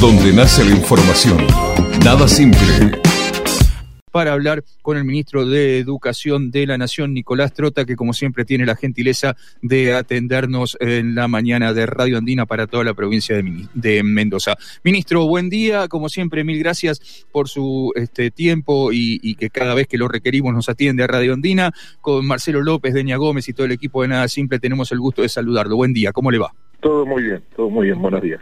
donde nace la información. Nada simple para hablar con el ministro de Educación de la Nación, Nicolás Trota, que como siempre tiene la gentileza de atendernos en la mañana de Radio Andina para toda la provincia de, Mendoza. Ministro, buen día, como siempre, mil gracias por su este, tiempo y, que cada vez que lo requerimos nos atiende a Radio Andina. Con Marcelo López, Deña Gómez y todo el equipo de Nada Simple tenemos el gusto de saludarlo. Buen día, ¿cómo le va? Todo muy bien, todo muy bien, buenos días.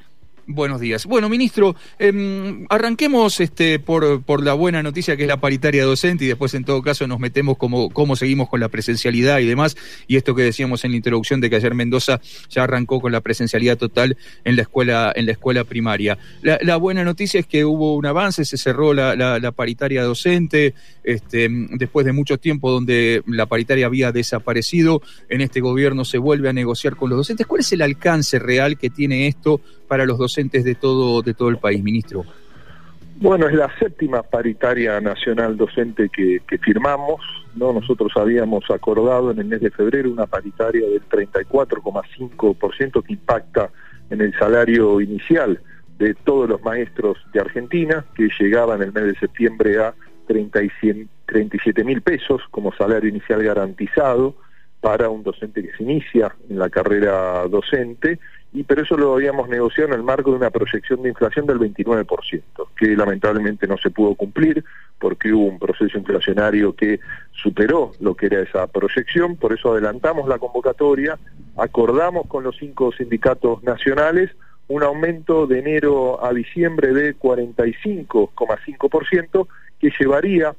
Buenos días. Bueno, ministro, em, arranquemos este, por, por la buena noticia que es la paritaria docente y después en todo caso nos metemos como cómo seguimos con la presencialidad y demás. Y esto que decíamos en la introducción de que ayer Mendoza ya arrancó con la presencialidad total en la escuela, en la escuela primaria. La, buena noticia es que hubo un avance, se cerró la, la, paritaria docente, este, después de mucho tiempo donde la paritaria había desaparecido, en este gobierno se vuelve a negociar con los docentes. ¿Cuál es el alcance real que tiene esto para los docentes de todo, de todo el país, ministro? Bueno, es la séptima paritaria nacional docente que, firmamos. ¿no? Nosotros habíamos acordado en el mes de febrero una paritaria del 34,5% que impacta en el salario inicial de todos los maestros de Argentina, que llegaba en el mes de septiembre a 37 mil pesos como salario inicial garantizado para un docente que se inicia en la carrera docente y pero eso lo habíamos negociado en el marco de una proyección de inflación del 29%, que lamentablemente no se pudo cumplir porque hubo un proceso inflacionario que superó lo que era esa proyección, por eso adelantamos la convocatoria, acordamos con los cinco sindicatos nacionales un aumento de enero a diciembre de 45,5% que llevaría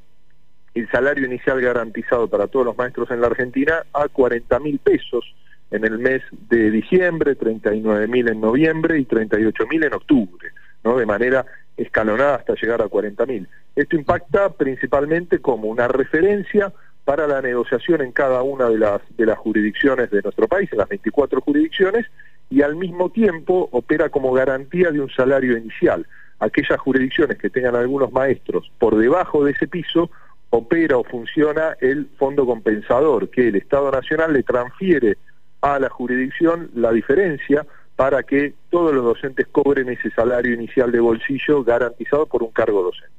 el salario inicial garantizado para todos los maestros en la Argentina a 40 mil pesos en el mes de diciembre, 39 mil en noviembre y 38 mil en octubre, de manera escalonada hasta llegar a 40 mil. Esto impacta principalmente como una referencia para la negociación en cada una de las jurisdicciones de nuestro país, en las 24 jurisdicciones, y al mismo tiempo opera como garantía de un salario inicial. Aquellas jurisdicciones que tengan algunos maestros por debajo de ese piso, opera o funciona el fondo compensador, que el Estado Nacional le transfiere a la jurisdicción la diferencia para que todos los docentes cobren ese salario inicial de bolsillo garantizado por un cargo docente.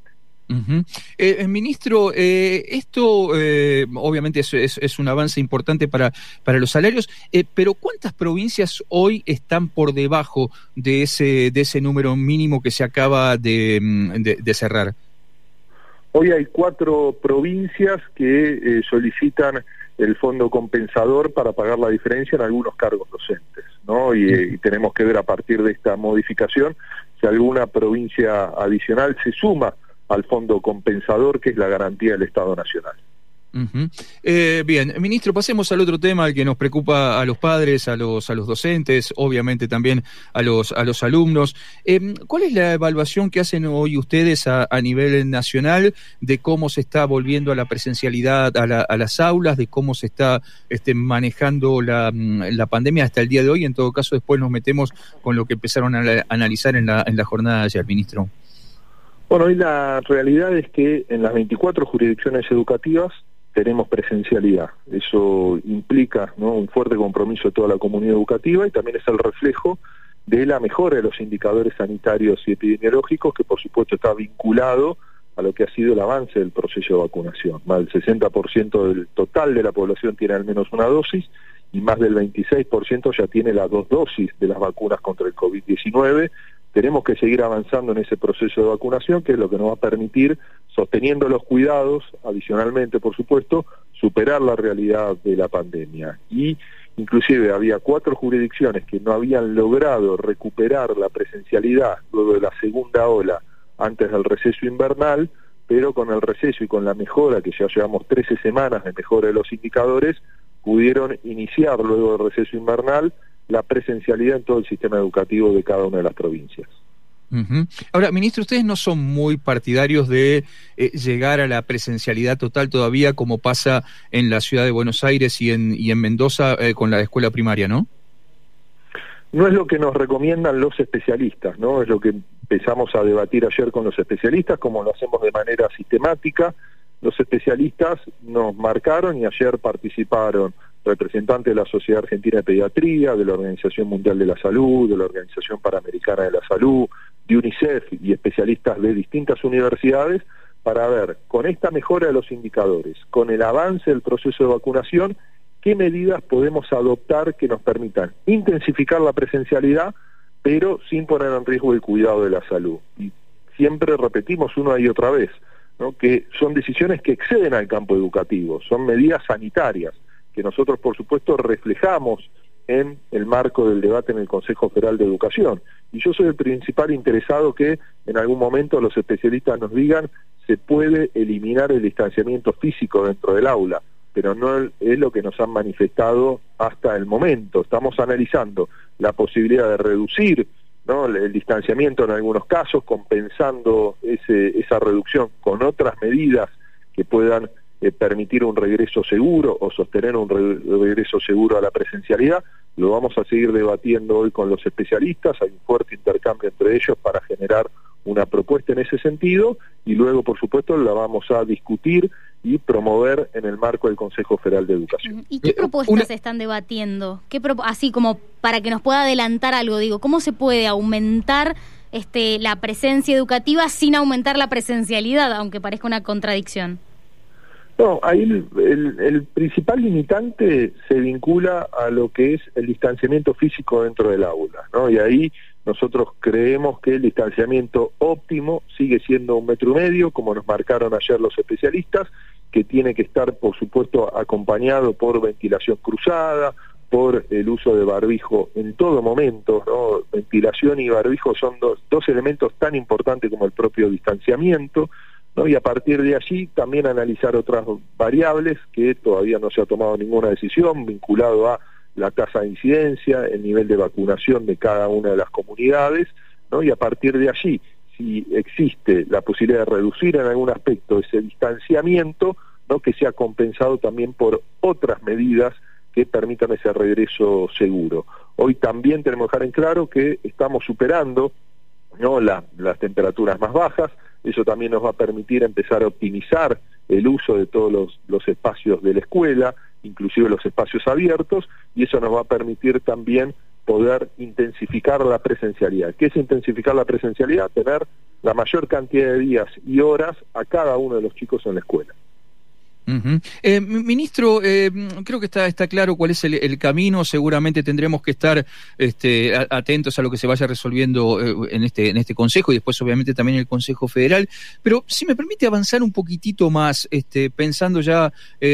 Eh, eh, ministro, eh, esto obviamente es, es, un avance importante para, para los salarios, pero ¿cuántas provincias hoy están por debajo de ese, de ese número mínimo que se acaba de, mm, de cerrar? Hoy hay cuatro provincias que solicitan el fondo compensador para pagar la diferencia en algunos cargos docentes, ¿no? Y, tenemos que ver a partir de esta modificación si alguna provincia adicional se suma al fondo compensador que es la garantía del Estado Nacional. Eh, bien, ministro, pasemos al otro tema, al que nos preocupa a los padres, a los, a los docentes, obviamente también a los, a los alumnos. Em, ¿Cuál es la evaluación que hacen hoy ustedes a, nivel nacional de cómo se está volviendo a la presencialidad a, las aulas, de cómo se está este, manejando la, la, pandemia hasta el día de hoy? En todo caso, después nos metemos con lo que empezaron a, analizar en la, en la jornada de ayer, ministro. Bueno, hoy la realidad es que en las 24 jurisdicciones educativas tenemos presencialidad. Eso implica un fuerte compromiso de toda la comunidad educativa y también es el reflejo de la mejora de los indicadores sanitarios y epidemiológicos, que por supuesto está vinculado a lo que ha sido el avance del proceso de vacunación. Más del 60% del total de la población tiene al menos una dosis y más del 26% ya tiene las dos dosis de las vacunas contra el COVID-19 tenemos que seguir avanzando en ese proceso de vacunación, que es lo que nos va a permitir, sosteniendo los cuidados, adicionalmente, por supuesto, superar la realidad de la pandemia. Y inclusive había cuatro jurisdicciones que no habían logrado recuperar la presencialidad luego de la segunda ola antes del receso invernal, pero con el receso y con la mejora, que ya llevamos 13 semanas de mejora de los indicadores, pudieron iniciar luego del receso invernal la presencialidad en todo el sistema educativo de cada una de las provincias. Ahora, ministro, ustedes no son muy partidarios de eh, llegar a la presencialidad total todavía como pasa en la ciudad de Buenos Aires y en, y en Mendoza eh, con la escuela primaria, ¿no? No es lo que nos recomiendan los especialistas, ¿no? Es lo que empezamos a debatir ayer con los especialistas, como lo hacemos de manera sistemática. Los especialistas nos marcaron y ayer participaron representantes de la Sociedad Argentina de Pediatría, de la Organización Mundial de la Salud, de la Organización Panamericana de la Salud, de UNICEF y especialistas de distintas universidades para ver, con esta mejora de los indicadores, con el avance del proceso de vacunación, qué medidas podemos adoptar que nos permitan intensificar la presencialidad, pero sin poner en riesgo el cuidado de la salud. Y siempre repetimos una y otra vez, que son decisiones que exceden al campo educativo, son medidas sanitarias, que nosotros por supuesto reflejamos en el marco del debate en el Consejo Federal de Educación. Y yo soy el principal interesado que en algún momento los especialistas nos digan se puede eliminar el distanciamiento físico dentro del aula, pero no es lo que nos han manifestado hasta el momento. Estamos analizando la posibilidad de reducir ¿no? el distanciamiento en algunos casos, compensando ese, esa reducción con otras medidas que puedan eh, permitir un regreso seguro o sostener un regreso seguro a la presencialidad. Lo vamos a seguir debatiendo hoy con los especialistas, hay un fuerte intercambio entre ellos para generar una propuesta en ese sentido y luego, por supuesto, la vamos a discutir y promover en el marco del Consejo Federal de Educación. ¿Y qué eh, propuestas se están debatiendo? ¿Qué así como para que nos pueda adelantar algo, digo, ¿cómo se puede aumentar este, la presencia educativa sin aumentar la presencialidad, aunque parezca una contradicción? No, ahí el, principal limitante se vincula a lo que es el distanciamiento físico dentro del aula, ¿no? Y ahí nosotros creemos que el distanciamiento óptimo sigue siendo un metro y medio, como nos marcaron ayer los especialistas, que tiene que estar, por supuesto, acompañado por ventilación cruzada, por el uso de barbijo en todo momento, ¿no? Ventilación y barbijo son dos, dos elementos tan importantes como el propio distanciamiento, y a partir de allí también analizar otras variables que todavía no se ha tomado ninguna decisión vinculado a la tasa de incidencia, el nivel de vacunación de cada una de las comunidades, ¿no? y a partir de allí, si existe la posibilidad de reducir en algún aspecto ese distanciamiento, ¿no? que sea compensado también por otras medidas que permitan ese regreso seguro. Hoy también tenemos que dejar en claro que estamos superando ¿no? las temperaturas más bajas, eso también nos va a permitir empezar a optimizar el uso de todos los, espacios de la escuela, inclusive los espacios abiertos, y eso nos va a permitir también poder intensificar la presencialidad. ¿Qué es intensificar la presencialidad? Tener la mayor cantidad de días y horas a cada uno de los chicos en la escuela. Eh, ministro, eh, creo que está, está claro cuál es el, camino. Seguramente tendremos que estar este, atentos a lo que se vaya resolviendo eh, en, este, en este Consejo y después, obviamente, también en el Consejo Federal. Pero si me permite avanzar un poquitito más, este, pensando ya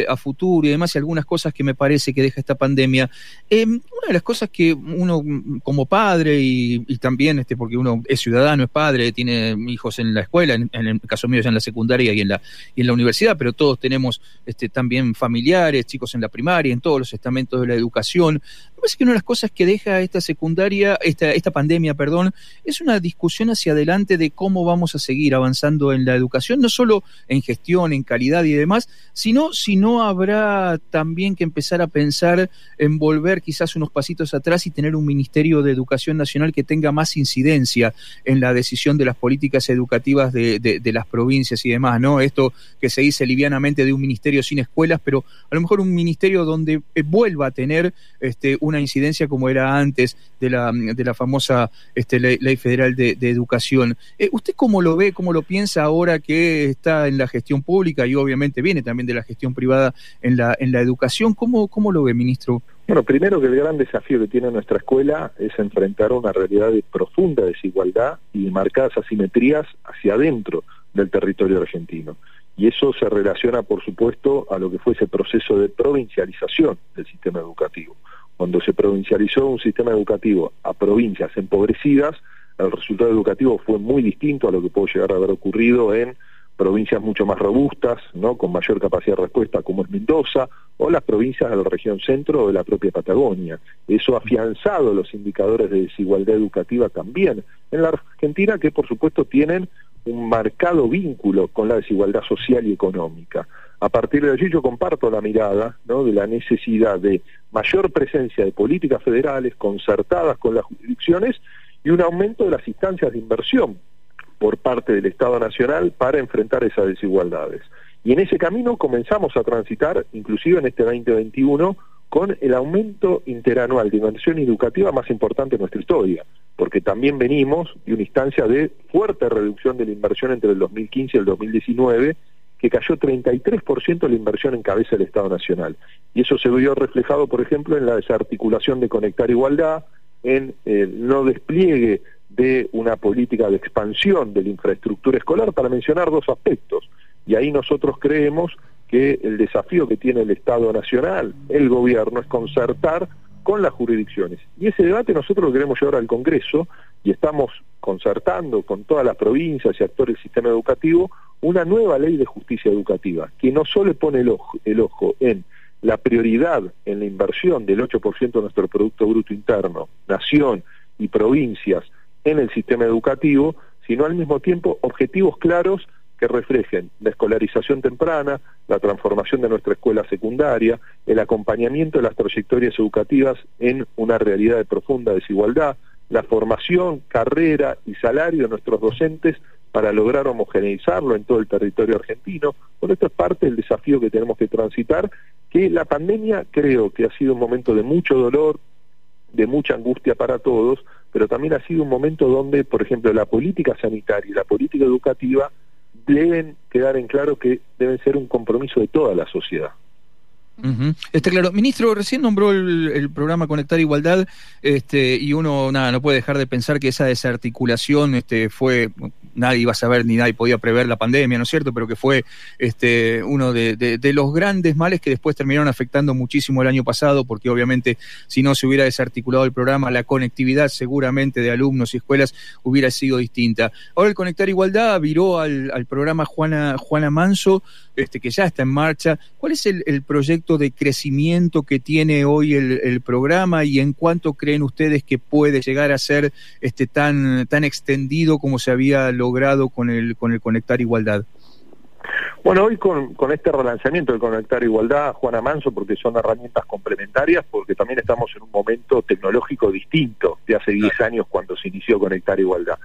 a futuro y demás, y algunas cosas que me parece que deja esta pandemia. una de las cosas que uno, como padre y, también este, porque uno es ciudadano, es padre, tiene hijos en la escuela, en, en el caso mío ya en la secundaria y en la, y en la universidad, pero todos tenemos este, también familiares, chicos en la primaria, en todos los estamentos de la educación. Me parece que una de las cosas que deja esta secundaria, esta, esta pandemia, perdón, es una discusión hacia adelante de cómo vamos a seguir avanzando en la educación, no solo en gestión, en calidad y demás, sino si no habrá también que empezar a pensar en volver quizás unos pasitos atrás y tener un Ministerio de Educación Nacional que tenga más incidencia en la decisión de las políticas educativas de, de las provincias y demás, ¿no? Esto que se dice livianamente de un ministerio sin escuelas, pero a lo mejor un ministerio donde eh, vuelva a tener este, una incidencia como era antes de la, de la famosa este, ley, federal de, educación. Eh, ¿Usted cómo lo ve, cómo lo piensa ahora que está en la gestión pública y obviamente viene también de la gestión privada en la, en la educación? ¿Cómo, ¿Cómo lo ve, ministro? Bueno, primero que el gran desafío que tiene nuestra escuela es enfrentar una realidad de profunda desigualdad y marcadas asimetrías hacia adentro del territorio argentino y eso se relaciona, por supuesto, a lo que fue ese proceso de provincialización del sistema educativo. Cuando se provincializó un sistema educativo a provincias empobrecidas, el resultado educativo fue muy distinto a lo que puede llegar a haber ocurrido en provincias mucho más robustas, ¿no? con mayor capacidad de respuesta, como es Mendoza, o las provincias de la región centro o de la propia Patagonia. Eso ha afianzado los indicadores de desigualdad educativa también en la Argentina, que por supuesto tienen un marcado vínculo con la desigualdad social y económica. A partir de allí yo comparto la mirada ¿no? de la necesidad de mayor presencia de políticas federales concertadas con las jurisdicciones y un aumento de las instancias de inversión por parte del Estado Nacional para enfrentar esas desigualdades. Y en ese camino comenzamos a transitar, inclusive en este 2021, con el aumento interanual de inversión educativa más importante de nuestra historia, porque también venimos de una instancia de fuerte reducción de la inversión entre el 2015 y el 2019, que cayó 33% de la inversión en cabeza del Estado Nacional. Y eso se vio reflejado, por ejemplo, en la desarticulación de Conectar Igualdad, en el no despliegue de una política de expansión de la infraestructura escolar, para mencionar dos aspectos. Y ahí nosotros creemos que el desafío que tiene el Estado Nacional, el gobierno, es concertar con las jurisdicciones. Y ese debate nosotros lo queremos llevar al Congreso y estamos concertando con todas las provincias y actores del sistema educativo una nueva ley de justicia educativa, que no solo pone el ojo, el ojo en la prioridad en la inversión del 8% de nuestro Producto Bruto Interno, nación y provincias en el sistema educativo, sino al mismo tiempo objetivos claros que reflejen la escolarización temprana, la transformación de nuestra escuela secundaria, el acompañamiento de las trayectorias educativas en una realidad de profunda desigualdad, la formación, carrera y salario de nuestros docentes para lograr homogeneizarlo en todo el territorio argentino. Bueno, esto es parte del desafío que tenemos que transitar, que la pandemia creo que ha sido un momento de mucho dolor, de mucha angustia para todos, pero también ha sido un momento donde, por ejemplo, la política sanitaria y la política educativa deben quedar en claro que deben ser un compromiso de toda la sociedad. Está claro. Ministro, recién nombró el, programa Conectar Igualdad este, y uno nada no puede dejar de pensar que esa desarticulación este, fue nadie iba a saber ni nadie podía prever la pandemia, ¿no es cierto? Pero que fue este, uno de, los grandes males que después terminaron afectando muchísimo el año pasado, porque obviamente si no se hubiera desarticulado el programa, la conectividad seguramente de alumnos y escuelas hubiera sido distinta. Ahora el Conectar Igualdad viró al, programa Juana, Juana Manso, este, que ya está en marcha. ¿Cuál es el, proyecto de crecimiento que tiene hoy el, programa y en cuánto creen ustedes que puede llegar a ser este, tan, tan extendido como se había logrado con el, con el Conectar Igualdad? Bueno, hoy con, con este relanzamiento del Conectar Igualdad, Juana Manso, porque son herramientas complementarias, porque también estamos en un momento tecnológico distinto de hace 10 años cuando se inició Conectar Igualdad.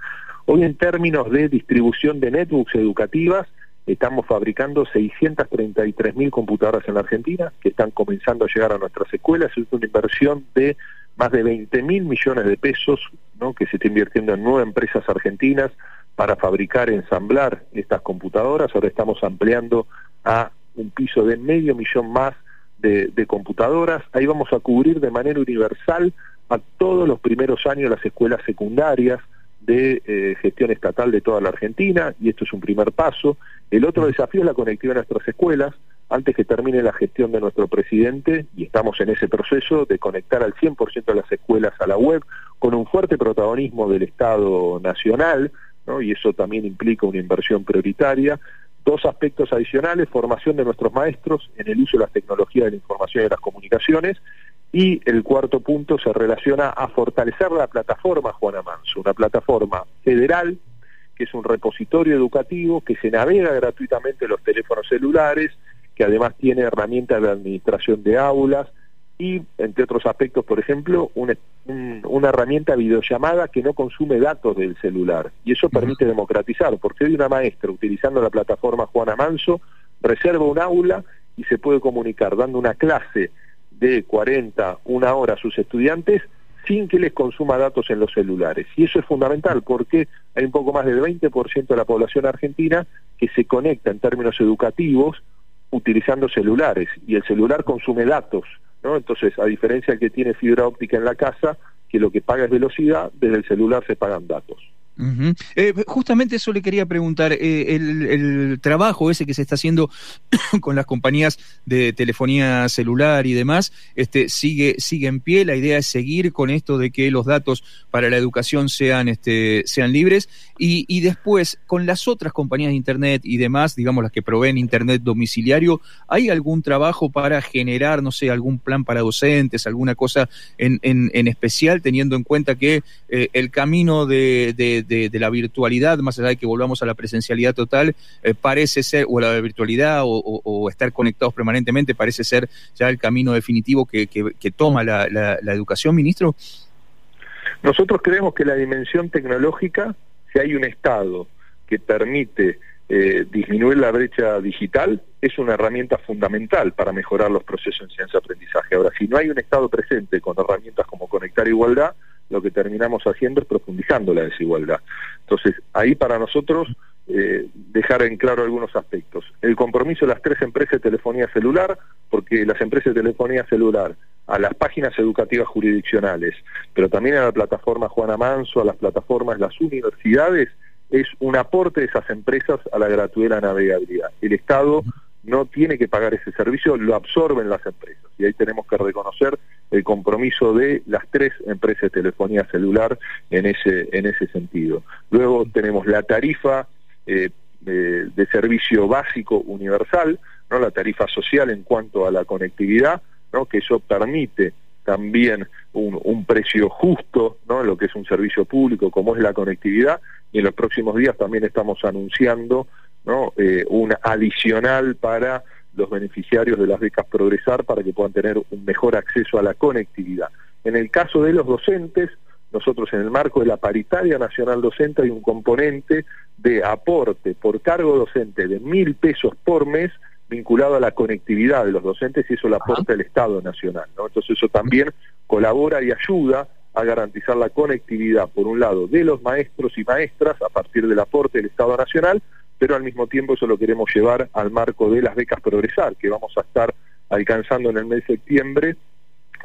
Hoy en términos de distribución de netbooks educativas, estamos fabricando 633 mil computadoras en la Argentina, que están comenzando a llegar a nuestras escuelas, es una inversión de más de 20 mil millones de pesos ¿no? que se está invirtiendo en nueve empresas argentinas, para fabricar, ensamblar estas computadoras. Ahora estamos ampliando a un piso de medio millón más de, computadoras. Ahí vamos a cubrir de manera universal a todos los primeros años las escuelas secundarias de eh, gestión estatal de toda la Argentina, y esto es un primer paso. El otro desafío es la conectividad de nuestras escuelas. Antes que termine la gestión de nuestro presidente, y estamos en ese proceso de conectar al 100% de las escuelas a la web, con un fuerte protagonismo del Estado Nacional, y eso también implica una inversión prioritaria. Dos aspectos adicionales, formación de nuestros maestros en el uso de las tecnologías de la información y de las comunicaciones, y el cuarto punto se relaciona a fortalecer la plataforma Juana Manso, una plataforma federal que es un repositorio educativo que se navega gratuitamente en los teléfonos celulares, que además tiene herramientas de administración de aulas, y, entre otros aspectos, por ejemplo, una, una herramienta videollamada que no consume datos del celular. Y eso permite democratizar, porque hoy una maestra, utilizando la plataforma Juana Manso, reserva un aula y se puede comunicar dando una clase de 40, una hora a sus estudiantes sin que les consuma datos en los celulares. Y eso es fundamental porque hay un poco más del 20% de la población argentina que se conecta en términos educativos utilizando celulares y el celular consume datos ¿no? Entonces, a diferencia que tiene fibra óptica en la casa, que lo que paga es velocidad, desde el celular se pagan datos. Eh, justamente eso le quería preguntar, eh, el, trabajo ese que se está haciendo con las compañías de telefonía celular y demás, este, sigue, sigue en pie, la idea es seguir con esto de que los datos para la educación sean, este, sean libres. Y, y después con las otras compañías de Internet y demás, digamos las que proveen Internet domiciliario, ¿hay algún trabajo para generar, no sé, algún plan para docentes, alguna cosa en, en, en especial, teniendo en cuenta que eh, el camino de de, la virtualidad, más allá de que volvamos a la presencialidad total, eh, parece ser, o la virtualidad o, estar conectados permanentemente, parece ser ya el camino definitivo que, toma la, educación, ministro? Nosotros creemos que la dimensión tecnológica, si hay un Estado que permite eh, disminuir la brecha digital, es una herramienta fundamental para mejorar los procesos en ciencia-aprendizaje. Ahora, si no hay un Estado presente con herramientas como Conectar Igualdad, lo que terminamos haciendo es profundizando la desigualdad. Entonces, ahí para nosotros eh, dejar en claro algunos aspectos. El compromiso de las tres empresas de telefonía celular, porque las empresas de telefonía celular, a las páginas educativas jurisdiccionales, pero también a la plataforma Juana Manso, a las plataformas, las universidades, es un aporte de esas empresas a la gratuidad de la navegabilidad. El Estado no tiene que pagar ese servicio, lo absorben las empresas. Y ahí tenemos que reconocer el compromiso de las tres empresas de telefonía celular en ese, en ese sentido. Luego tenemos la tarifa eh, de, servicio básico universal, ¿no? la tarifa social en cuanto a la conectividad, ¿no? que eso permite también un, un precio justo, ¿no? lo que es un servicio público como es la conectividad, y en los próximos días también estamos anunciando ¿no? Eh, un adicional para los beneficiarios de las becas Progresar para que puedan tener un mejor acceso a la conectividad. En el caso de los docentes, nosotros en el marco de la paritaria nacional docente hay un componente de aporte por cargo docente de mil pesos por mes vinculado a la conectividad de los docentes y eso lo aporta el Estado Nacional. ¿no? Entonces eso también colabora y ayuda a garantizar la conectividad, por un lado, de los maestros y maestras a partir del aporte del Estado Nacional, pero al mismo tiempo eso lo queremos llevar al marco de las becas Progresar, que vamos a estar alcanzando en el mes de septiembre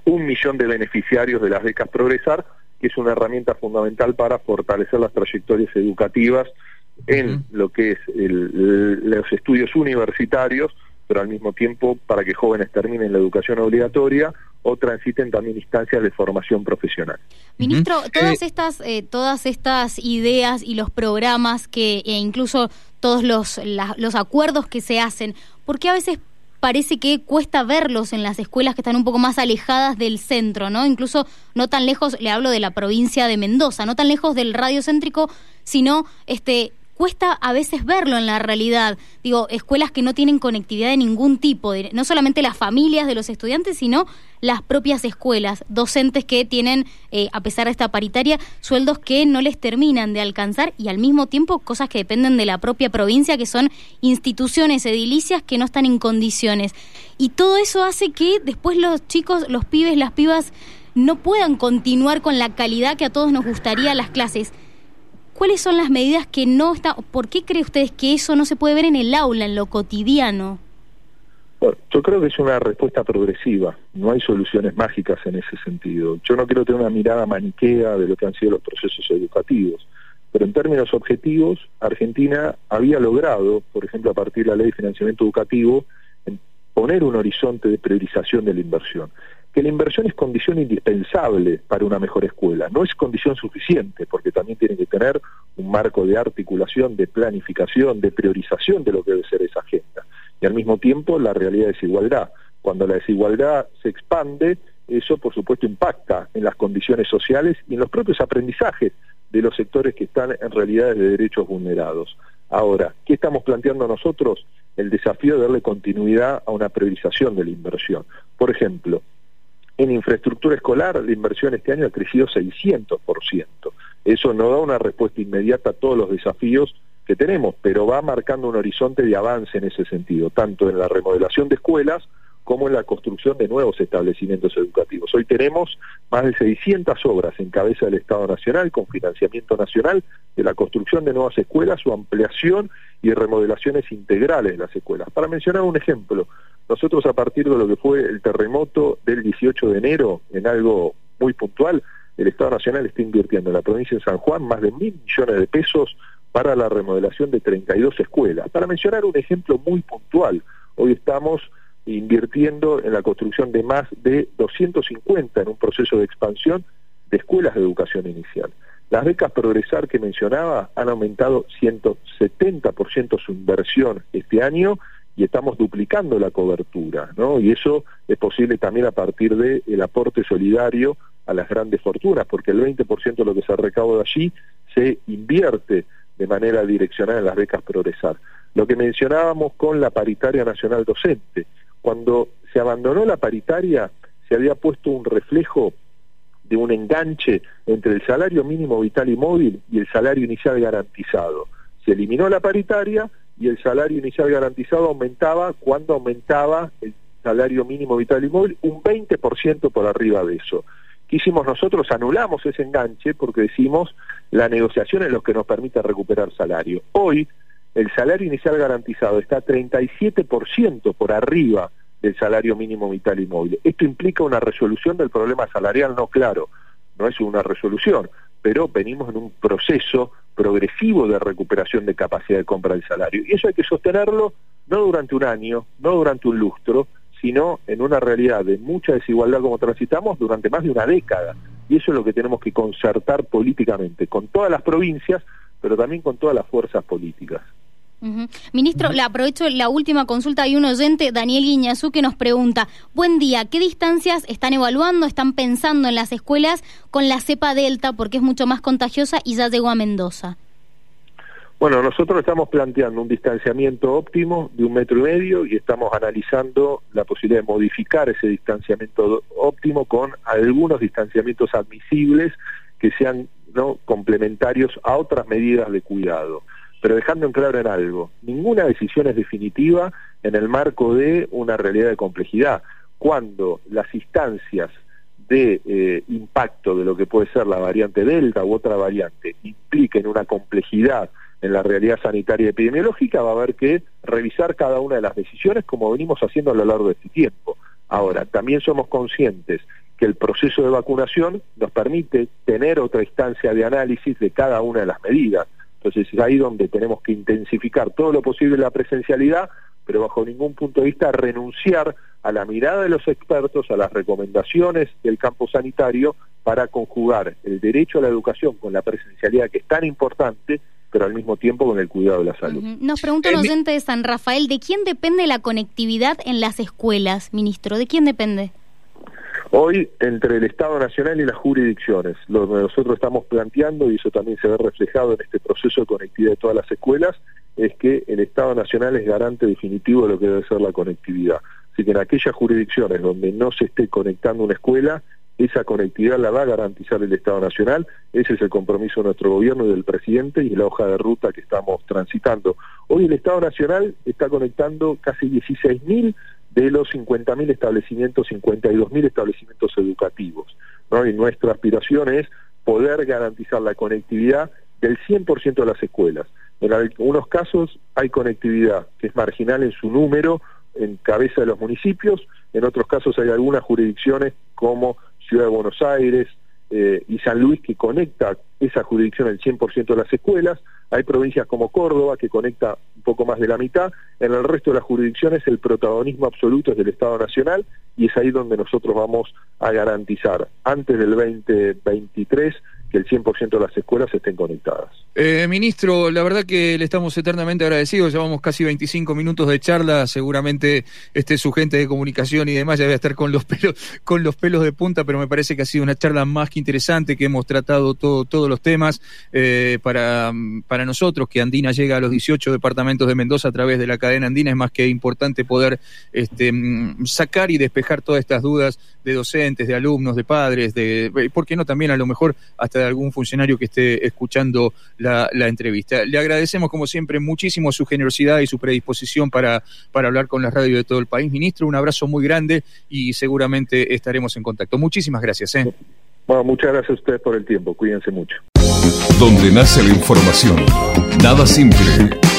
un millón de beneficiarios de las becas Progresar, que es una herramienta fundamental para fortalecer las trayectorias educativas en lo que es los estudios universitarios, pero al mismo tiempo para que jóvenes terminen la educación obligatoria o transiten también instancias de formación profesional. Ministro, todas eh, estas eh, todas estas ideas y los programas que e incluso todos los los acuerdos que se hacen, ¿por qué a veces parece que cuesta verlos en las escuelas que están un poco más alejadas del centro, ¿no? Incluso no tan lejos, le hablo de la provincia de Mendoza, no tan lejos del radio céntrico, sino este cuesta a veces verlo en la realidad. Digo, escuelas que no tienen conectividad de ningún tipo, no solamente las familias de los estudiantes, sino las propias escuelas, docentes que tienen, eh, a pesar de esta paritaria, sueldos que no les terminan de alcanzar y al mismo tiempo cosas que dependen de la propia provincia, que son instituciones edilicias que no están en condiciones. Y todo eso hace que después los chicos, los pibes, las pibas, no puedan continuar con la calidad que a todos nos gustaría las clases. ¿Cuáles son las medidas que no están, por qué cree ustedes que eso no se puede ver en el aula, en lo cotidiano? Bueno, yo creo que es una respuesta progresiva, no hay soluciones mágicas en ese sentido. Yo no quiero tener una mirada maniquea de lo que han sido los procesos educativos, pero en términos objetivos, Argentina había logrado, por ejemplo, a partir de la ley de financiamiento educativo, poner un horizonte de priorización de la inversión que la inversión es condición indispensable para una mejor escuela, no es condición suficiente, porque también tiene que tener un marco de articulación, de planificación, de priorización de lo que debe ser esa agenda. Y al mismo tiempo la realidad de desigualdad. Cuando la desigualdad se expande, eso por supuesto impacta en las condiciones sociales y en los propios aprendizajes de los sectores que están en realidades de derechos vulnerados. Ahora, ¿qué estamos planteando nosotros? El desafío de darle continuidad a una priorización de la inversión. Por ejemplo, en infraestructura escolar, la inversión este año ha crecido 600%. Eso no da una respuesta inmediata a todos los desafíos que tenemos, pero va marcando un horizonte de avance en ese sentido, tanto en la remodelación de escuelas como en la construcción de nuevos establecimientos educativos. Hoy tenemos más de 600 obras en cabeza del Estado Nacional con financiamiento nacional de la construcción de nuevas escuelas, su ampliación y remodelaciones integrales de las escuelas. Para mencionar un ejemplo, nosotros a partir de lo que fue el terremoto del 18 de enero, en algo muy puntual, el Estado Nacional está invirtiendo en la provincia de San Juan más de mil millones de pesos para la remodelación de 32 escuelas. Para mencionar un ejemplo muy puntual, hoy estamos invirtiendo en la construcción de más de 250 en un proceso de expansión de escuelas de educación inicial. Las becas Progresar que mencionaba han aumentado 170% su inversión este año y estamos duplicando la cobertura, ¿no? Y eso es posible también a partir del el aporte solidario a las grandes fortunas, porque el 20% de lo que se recauda allí se invierte de manera direccional en las becas Progresar. Lo que mencionábamos con la paritaria nacional docente, cuando se abandonó la paritaria se había puesto un reflejo de un enganche entre el salario mínimo vital y móvil y el salario inicial garantizado. Se eliminó la paritaria y el salario inicial garantizado aumentaba cuando aumentaba el salario mínimo vital y móvil un 20% por arriba de eso. ¿Qué hicimos nosotros? Anulamos ese enganche porque decimos la negociación es lo que nos permite recuperar salario. Hoy el salario inicial garantizado está 37% por arriba del salario mínimo vital y. Esto implica una resolución del problema salarial, no claro, no es una resolución, pero venimos en un proceso progresivo de recuperación de capacidad de compra del salario. Y eso hay que sostenerlo no durante un año, no durante un lustro, sino en una realidad de mucha desigualdad como transitamos durante más de una década. Y eso es lo que tenemos que concertar políticamente, con todas las provincias, pero también con todas las fuerzas políticas. Ministro, le aprovecho la última consulta. Hay un oyente, Daniel Guiñazú, que nos pregunta, buen día, ¿qué distancias están evaluando, están pensando en las escuelas con la cepa Delta, porque es mucho más contagiosa y ya llegó a Mendoza? Bueno, nosotros estamos planteando un distanciamiento óptimo de un metro y medio y estamos analizando la posibilidad de modificar ese distanciamiento óptimo con algunos distanciamientos admisibles que sean no complementarios a otras medidas de cuidado. Pero dejando en claro en algo, ninguna decisión es definitiva en el marco de una realidad de complejidad. Cuando las instancias de eh, impacto de lo que puede ser la variante Delta u otra variante impliquen una complejidad en la realidad sanitaria y epidemiológica, va a haber que revisar cada una de las decisiones como venimos haciendo a lo largo de este tiempo. Ahora, también somos conscientes que el proceso de vacunación nos permite tener otra instancia de análisis de cada una de las medidas. Entonces es ahí donde tenemos que intensificar todo lo posible la presencialidad, pero bajo ningún punto de vista renunciar a la mirada de los expertos, a las recomendaciones del campo sanitario para conjugar el derecho a la educación con la presencialidad que es tan importante pero al mismo tiempo con el cuidado de la salud. Nos pregunta un oyente de San Rafael, ¿de quién depende la conectividad en las escuelas, ministro? ¿De quién depende? Hoy, entre el Estado Nacional y las jurisdicciones, lo que nosotros estamos planteando, y eso también se ve reflejado en este proceso de conectividad de todas las escuelas, es que el Estado Nacional es garante definitivo de lo que debe ser la conectividad. Así que en aquellas jurisdicciones donde no se esté conectando una escuela, esa conectividad la va a garantizar el Estado Nacional, ese es el compromiso de nuestro gobierno y del presidente y la hoja de ruta que estamos transitando. Hoy el Estado Nacional está conectando casi 16.000 de los 50.000 establecimientos, 52.000 establecimientos educativos. Y nuestra aspiración es poder garantizar la conectividad del 100% de las escuelas. En algunos casos hay conectividad que es marginal en su número, en cabeza de los municipios, en otros casos hay algunas jurisdicciones como Ciudad de Buenos Aires eh, y San Luis que conecta esa jurisdicción al 100% de las escuelas, hay provincias como Córdoba que conecta un poco más de la mitad, en el resto de las jurisdicciones el protagonismo absoluto es del Estado Nacional y es ahí donde nosotros vamos a garantizar. Antes del 2023 que el 100% de las escuelas estén conectadas. Eh, ministro, la verdad que le estamos eternamente agradecidos, llevamos casi 25 minutos de charla, seguramente este su gente de comunicación y demás ya debe estar con los pelos con los pelos de punta, pero me parece que ha sido una charla más que interesante, que hemos tratado todo, todos los temas eh, para, para nosotros, que Andina llega a los 18 departamentos de Mendoza a través de la cadena Andina, es más que importante poder este, mm, sacar y despejar todas estas dudas de docentes, de alumnos, de padres, de, ¿por qué no también a lo mejor hasta de algún funcionario que esté escuchando la, entrevista? Le agradecemos como siempre muchísimo su generosidad y su predisposición para, para hablar con la radio de todo el país. Ministro, un abrazo muy grande y seguramente estaremos en contacto. Muchísimas gracias. ¿eh? Bueno, muchas gracias a ustedes por el tiempo. Cuídense mucho. Donde nace la información. Nada simple.